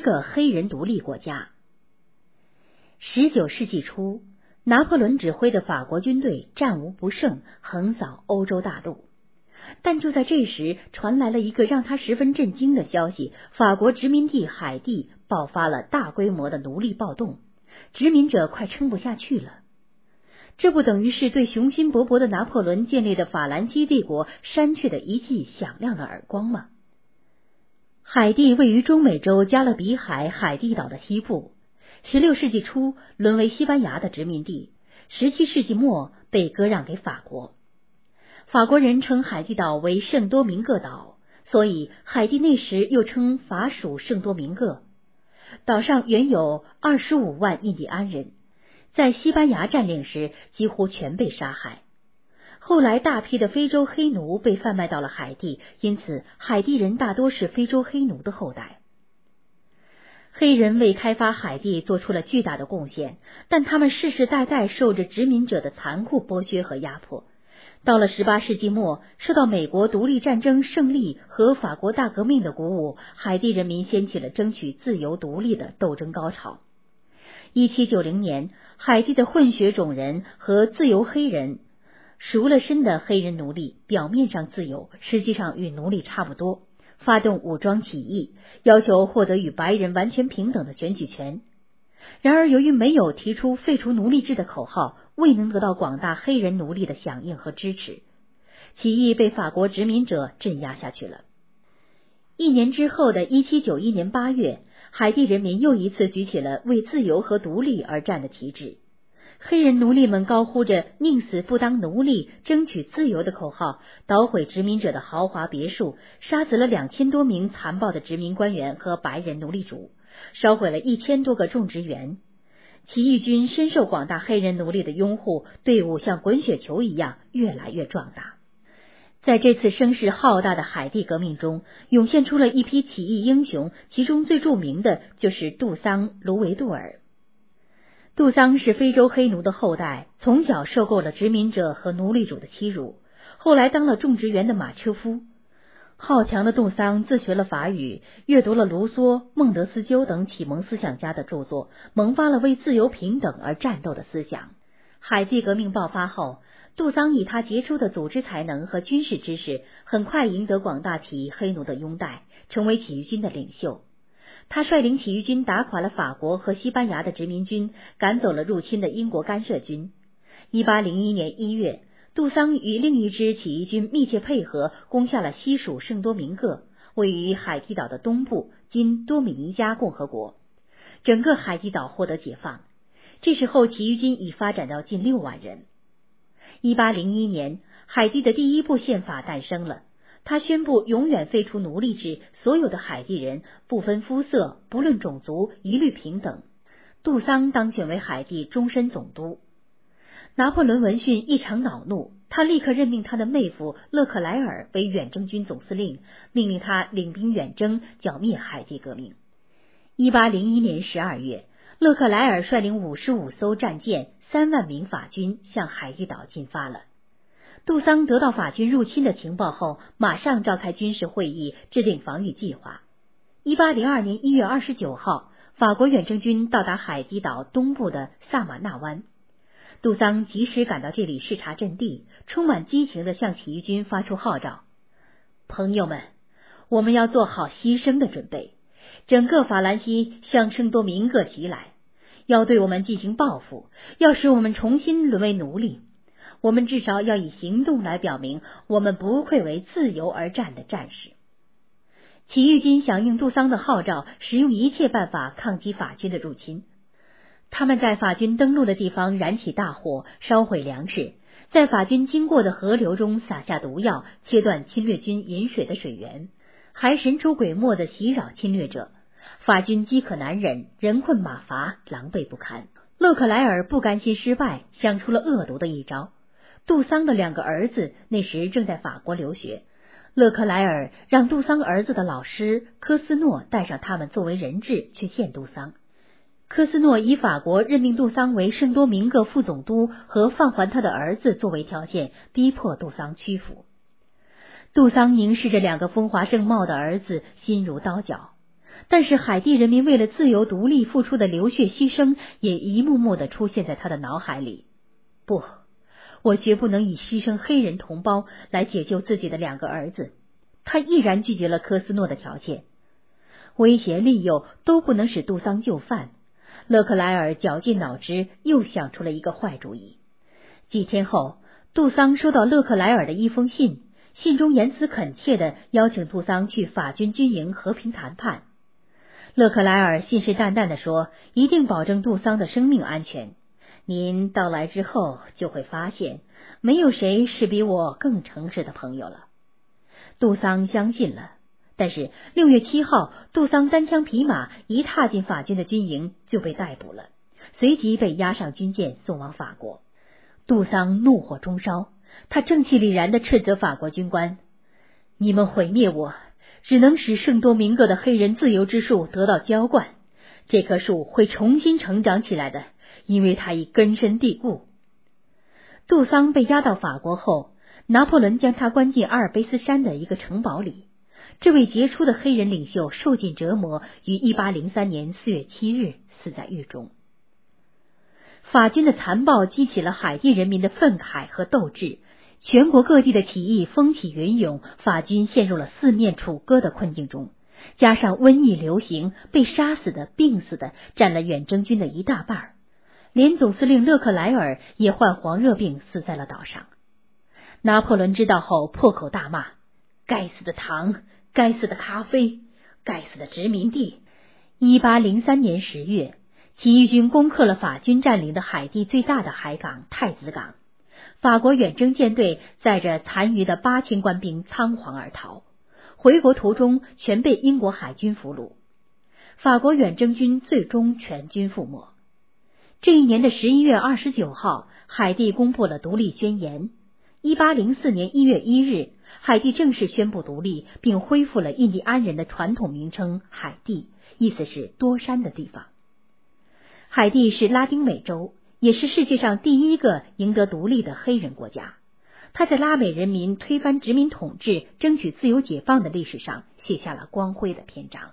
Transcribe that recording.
一个黑人独立国家。十九世纪初，拿破仑指挥的法国军队战无不胜，横扫欧洲大陆。但就在这时，传来了一个让他十分震惊的消息：法国殖民地海地爆发了大规模的奴隶暴动，殖民者快撑不下去了。这不等于是对雄心勃勃的拿破仑建立的法兰西帝国扇去的一记响亮的耳光吗？海地位于中美洲加勒比海海地岛的西部，十六世纪初沦为西班牙的殖民地，十七世纪末被割让给法国。法国人称海地岛为圣多明各岛，所以海地那时又称法属圣多明各。岛上原有二十五万印第安人，在西班牙占领时几乎全被杀害。后来大批的非洲黑奴被贩卖到了海地，因此海地人大多是非洲黑奴的后代。黑人为开发海地做出了巨大的贡献，但他们世世代代受着殖民者的残酷剥削和压迫。到了十八世纪末，受到美国独立战争胜利和法国大革命的鼓舞，海地人民掀起了争取自由独立的斗争高潮。一七九零年，海地的混血种人和自由黑人赎了身的黑人奴隶，表面上自由，实际上与奴隶差不多，发动武装起义，要求获得与白人完全平等的选举权。然而，由于没有提出废除奴隶制的口号。未能得到广大黑人奴隶的响应和支持，起义被法国殖民者镇压下去了。一年之后的一七九一年八月，海地人民又一次举起了为自由和独立而战的旗帜。黑人奴隶们高呼着“宁死不当奴隶，争取自由”的口号，捣毁殖民者的豪华别墅，杀死了两千多名残暴的殖民官员和白人奴隶主，烧毁了一千多个种植园。起义军深受广大黑人奴隶的拥护，队伍像滚雪球一样越来越壮大。在这次声势浩大的海地革命中，涌现出了一批起义英雄，其中最著名的就是杜桑·卢维杜尔。杜桑是非洲黑奴的后代，从小受够了殖民者和奴隶主的欺辱，后来当了种植园的马车夫。好强的杜桑自学了法语，阅读了卢梭、孟德斯鸠等启蒙思想家的著作，萌发了为自由平等而战斗的思想。海地革命爆发后，杜桑以他杰出的组织才能和军事知识，很快赢得广大起义黑奴的拥戴，成为起义军的领袖。他率领起义军打垮了法国和西班牙的殖民军，赶走了入侵的英国干涉军。一八零一年一月。杜桑与另一支起义军密切配合，攻下了西属圣多明各，位于海地岛的东部，今多米尼加共和国。整个海地岛获得解放。这时候，起义军已发展到近六万人。一八零一年，海地的第一部宪法诞生了。他宣布永远废除奴隶制，所有的海地人不分肤色、不论种族，一律平等。杜桑当选为海地终身总督。拿破仑闻讯异常恼怒，他立刻任命他的妹夫勒克莱尔为远征军总司令，命令他领兵远征，剿灭海地革命。一八零一年十二月，勒克莱尔率领五十五艘战舰、三万名法军向海地岛进发了。杜桑得到法军入侵的情报后，马上召开军事会议，制定防御计划。一八零二年一月二十九号，法国远征军到达海地岛东部的萨马纳湾。杜桑及时赶到这里视察阵地，充满激情的向起义军发出号召：“朋友们，我们要做好牺牲的准备。整个法兰西向圣多明各袭来，要对我们进行报复，要使我们重新沦为奴隶。我们至少要以行动来表明，我们不愧为自由而战的战士。”起义军响应杜桑的号召，使用一切办法抗击法军的入侵。他们在法军登陆的地方燃起大火，烧毁粮食，在法军经过的河流中撒下毒药，切断侵略军饮水的水源，还神出鬼没的袭扰侵略者。法军饥渴难忍，人困马乏，狼狈不堪。勒克莱尔不甘心失败，想出了恶毒的一招。杜桑的两个儿子那时正在法国留学，勒克莱尔让杜桑儿子的老师科斯诺带上他们作为人质去见杜桑。科斯诺以法国任命杜桑为圣多明各副总督和放还他的儿子作为条件，逼迫杜桑屈服。杜桑凝视着两个风华正茂的儿子，心如刀绞。但是海地人民为了自由独立付出的流血牺牲也一幕幕的出现在他的脑海里。不，我绝不能以牺牲黑人同胞来解救自己的两个儿子。他毅然拒绝了科斯诺的条件，威胁利诱都不能使杜桑就范。勒克莱尔绞尽脑汁，又想出了一个坏主意。几天后，杜桑收到勒克莱尔的一封信，信中言辞恳切的邀请杜桑去法军军营和平谈判。勒克莱尔信誓旦旦的说：“一定保证杜桑的生命安全。您到来之后，就会发现，没有谁是比我更诚实的朋友了。”杜桑相信了，但是六月七号，杜桑单枪匹马一踏进法军的军营，就被逮捕了，随即被押上军舰送往法国。杜桑怒火中烧，他正气凛然的斥责法国军官：“你们毁灭我！”只能使圣多明戈的黑人自由之树得到浇灌，这棵树会重新成长起来的，因为他已根深蒂固。杜桑被押到法国后，拿破仑将他关进阿尔卑斯山的一个城堡里。这位杰出的黑人领袖受尽折磨，于一八零三年四月七日死在狱中。法军的残暴激起了海地人民的愤慨和斗志。全国各地的起义风起云涌，法军陷入了四面楚歌的困境中。加上瘟疫流行，被杀死的、病死的占了远征军的一大半连总司令勒克莱尔也患黄热病，死在了岛上。拿破仑知道后，破口大骂：“该死的糖，该死的咖啡，该死的殖民地！”一八零三年十月，起义军攻克了法军占领的海地最大的海港太子港。法国远征舰队载着残余的八千官兵仓皇而逃，回国途中全被英国海军俘虏。法国远征军最终全军覆没。这一年的十一月二十九号，海地公布了独立宣言。一八零四年一月一日，海地正式宣布独立，并恢复了印第安人的传统名称“海地”，意思是多山的地方。海地是拉丁美洲。也是世界上第一个赢得独立的黑人国家，他在拉美人民推翻殖民统治、争取自由解放的历史上写下了光辉的篇章。